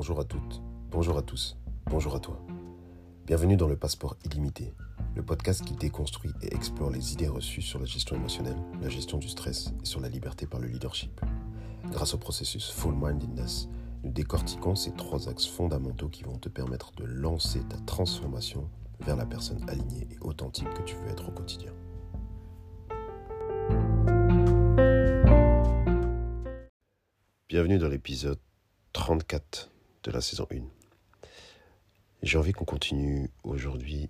Bonjour à toutes, bonjour à tous, bonjour à toi. Bienvenue dans le Passeport illimité, le podcast qui déconstruit et explore les idées reçues sur la gestion émotionnelle, la gestion du stress et sur la liberté par le leadership. Grâce au processus Full Mindedness, nous décortiquons ces trois axes fondamentaux qui vont te permettre de lancer ta transformation vers la personne alignée et authentique que tu veux être au quotidien. Bienvenue dans l'épisode 34 de la saison 1. J'ai envie qu'on continue aujourd'hui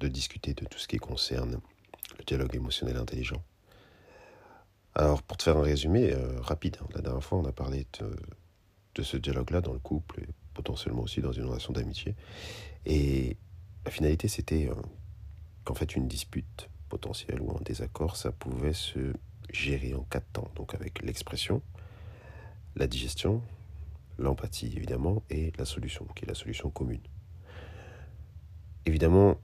de discuter de tout ce qui concerne le dialogue émotionnel intelligent. Alors, pour te faire un résumé euh, rapide, hein, la dernière fois, on a parlé de, ce dialogue-là dans le couple et potentiellement aussi dans une relation d'amitié. Et la finalité, c'était euh, qu'en fait, une dispute potentielle ou un désaccord, ça pouvait se gérer en quatre temps. Donc, avec l'expression, la digestion, l'empathie évidemment, et la solution, qui est la solution commune. Évidemment,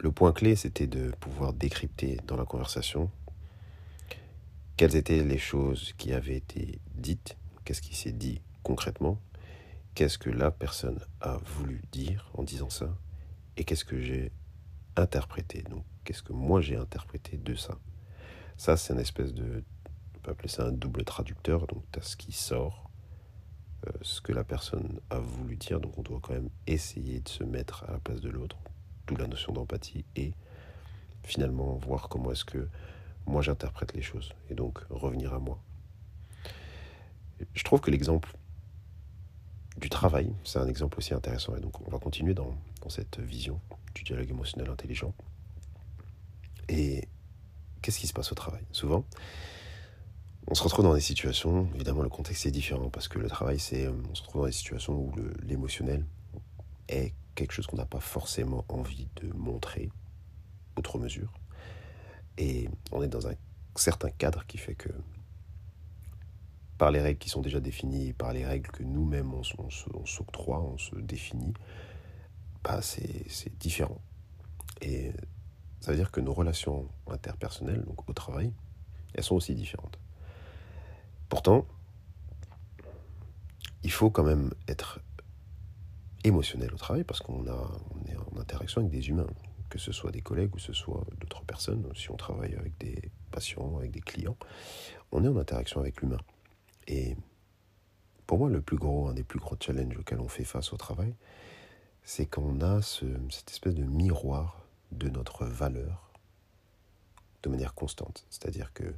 le point clé, c'était de pouvoir décrypter dans la conversation quelles étaient les choses qui avaient été dites, qu'est-ce qui s'est dit concrètement, qu'est-ce que la personne a voulu dire en disant ça, et qu'est-ce que j'ai interprété, donc qu'est-ce que moi j'ai interprété de ça. Ça, c'est une espèce de peut appeler ça un double traducteur. Donc, tu as ce qui sort, ce que la personne a voulu dire. Donc, on doit quand même essayer de se mettre à la place de l'autre, d'où la notion d'empathie, et finalement voir comment est-ce que moi j'interprète les choses, et donc revenir à moi. Je trouve que l'exemple du travail, c'est un exemple aussi intéressant, et donc on va continuer dans, dans cette vision du dialogue émotionnel intelligent. Et qu'est-ce qui se passe au travail? Souvent, on se retrouve dans des situations, évidemment le contexte est différent parce que le travail, c'est, euh, on se retrouve dans des situations où l'émotionnel est quelque chose qu'on n'a pas forcément envie de montrer, outre mesure. Et on est dans un certain cadre qui fait que, par les règles qui sont déjà définies, par les règles que nous-mêmes on, s'octroie, on se définit, bah c'est différent. Et ça veut dire que nos relations interpersonnelles, donc au travail, elles sont aussi différentes. Pourtant, il faut quand même être émotionnel au travail parce qu'on on est en interaction avec des humains, que ce soit des collègues ou ce soit d'autres personnes. Si on travaille avec des patients, avec des clients, on est en interaction avec l'humain. Et pour moi, le plus gros, un des plus gros challenges auxquels on fait face au travail, c'est qu'on a cette espèce de miroir de notre valeur de manière constante. C'est-à-dire que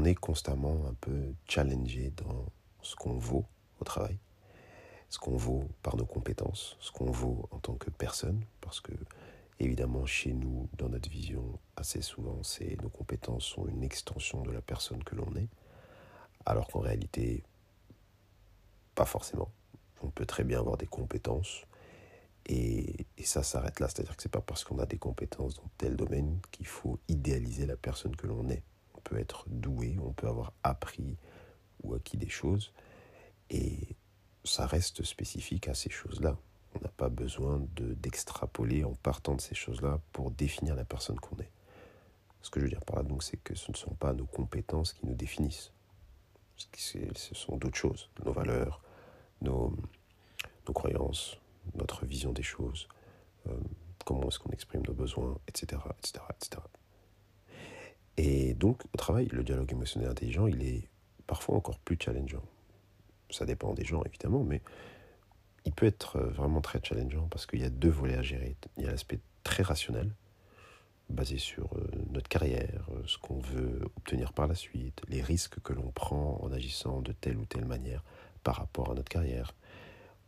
on est constamment un peu challengé dans ce qu'on vaut au travail, ce qu'on vaut par nos compétences, ce qu'on vaut en tant que personne, parce que évidemment chez nous, dans notre vision, assez souvent, nos compétences sont une extension de la personne que l'on est, alors qu'en réalité, pas forcément. On peut très bien avoir des compétences et, et ça s'arrête là, c'est-à-dire que c'est pas parce qu'on a des compétences dans tel domaine qu'il faut idéaliser la personne que l'on est on peut être doué, on peut avoir appris ou acquis des choses, et ça reste spécifique à ces choses-là. On n'a pas besoin d'extrapoler en partant de ces choses-là pour définir la personne qu'on est. Ce que je veux dire par là, donc, c'est que ce ne sont pas nos compétences qui nous définissent. Ce sont d'autres choses, nos valeurs, nos, croyances, notre vision des choses, euh, comment est-ce qu'on exprime nos besoins, etc., etc., etc. Et donc, au travail, le dialogue émotionnel intelligent, il est parfois encore plus challengeant. Ça dépend des gens, évidemment, mais il peut être euh, vraiment très challengeant parce qu'il y a deux volets à gérer. Il y a l'aspect très rationnel, basé sur euh, notre carrière, euh, ce qu'on veut obtenir par la suite, les risques que l'on prend en agissant de telle ou telle manière par rapport à notre carrière.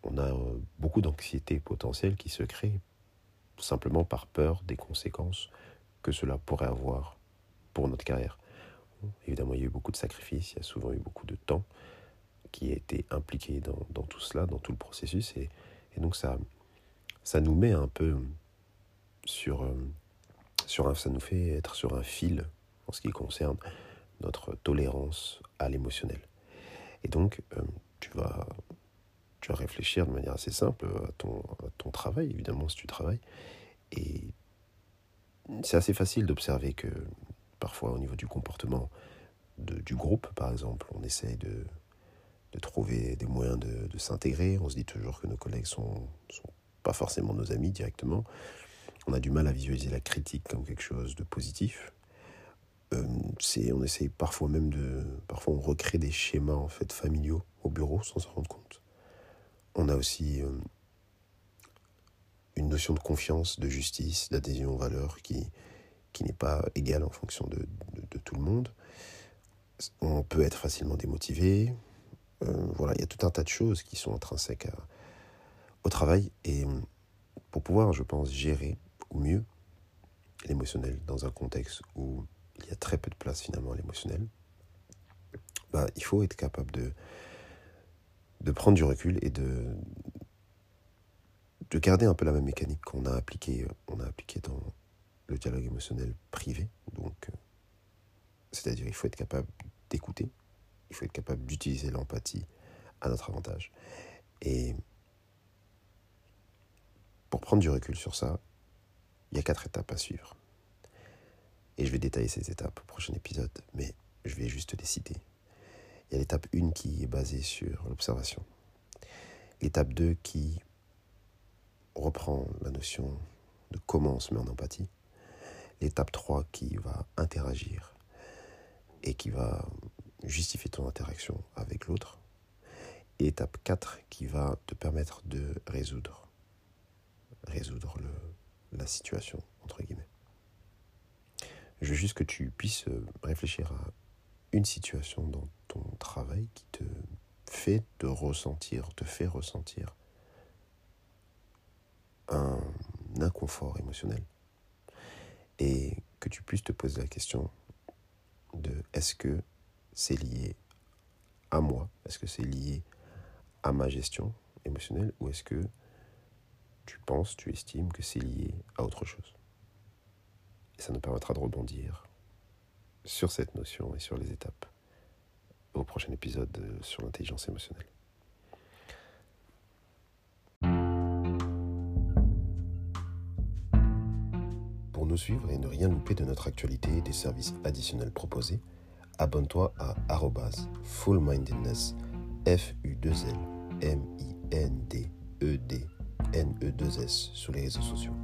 On a beaucoup d'anxiété potentielle qui se crée simplement par peur des conséquences que cela pourrait avoir pour notre carrière. Évidemment, il y a eu beaucoup de sacrifices, il y a souvent eu beaucoup de temps qui a été impliqué dans, dans tout cela, dans tout le processus. Et, et, donc, ça, ça nous met un peu sur, euh, sur un, ça nous fait être sur un fil en ce qui concerne notre tolérance à l'émotionnel. Et donc, euh, tu, vas, tu vas réfléchir de manière assez simple à ton, à ton travail, évidemment, si tu travailles. Et c'est assez facile d'observer que parfois au niveau du comportement du groupe, par exemple. On essaye de, de trouver des moyens de, s'intégrer. On se dit toujours que nos collègues sont, sont pas forcément nos amis directement. On a du mal à visualiser la critique comme quelque chose de positif. Euh, on essaye parfois même de, parfois on recrée des schémas en fait familiaux au bureau sans s'en rendre compte. On a aussi euh, une notion de confiance, de justice, d'adhésion aux valeurs qui, qui n'est pas égale en fonction de, de, tout le monde. On peut être facilement démotivé. Euh, voilà, il y a tout un tas de choses qui sont intrinsèques au travail et pour pouvoir, je pense, gérer au mieux l'émotionnel dans un contexte où il y a très peu de place finalement à l'émotionnel, bah, il faut être capable de, de prendre du recul et de, de garder un peu la même mécanique qu'on a appliquée a appliqué dans le dialogue émotionnel privé. Donc, euh, c'est-à-dire il faut être capable d'écouter, il faut être capable d'utiliser l'empathie à notre avantage. Et pour prendre du recul sur ça, il y a quatre étapes à suivre. Et je vais détailler ces étapes au prochain épisode, mais je vais juste les citer. Il y a l'étape 1 qui est basée sur l'observation. L'étape 2 qui reprend la notion de comment on se met en empathie. L'étape 3 qui va interagir et qui va justifier ton interaction avec l'autre. Et l'étape 4 qui va te permettre de résoudre, résoudre la situation, entre guillemets. Je veux juste que tu puisses euh, réfléchir à une situation dans ton travail qui te fait te ressentir, te fait ressentir un inconfort émotionnel. Et que tu puisses te poser la question de est-ce que c'est lié à moi? Est-ce que c'est lié à ma gestion émotionnelle? Ou est-ce que tu penses, tu estimes que c'est lié à autre chose? Ça nous permettra de rebondir sur cette notion et sur les étapes au prochain épisode sur l'intelligence émotionnelle. Suivre et ne rien louper de notre actualité et des services additionnels proposés, abonne-toi à fullmindedness f u 2 l m i n d e d n e 2 s sur les réseaux sociaux.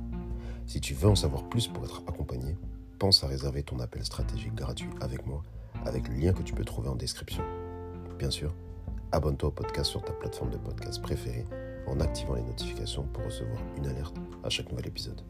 Si tu veux en savoir plus pour être accompagné, pense à réserver ton appel stratégique gratuit avec moi, avec le lien que tu peux trouver en description. Bien sûr, abonne-toi au podcast sur ta plateforme de podcast préférée en activant les notifications pour recevoir une alerte à chaque nouvel épisode.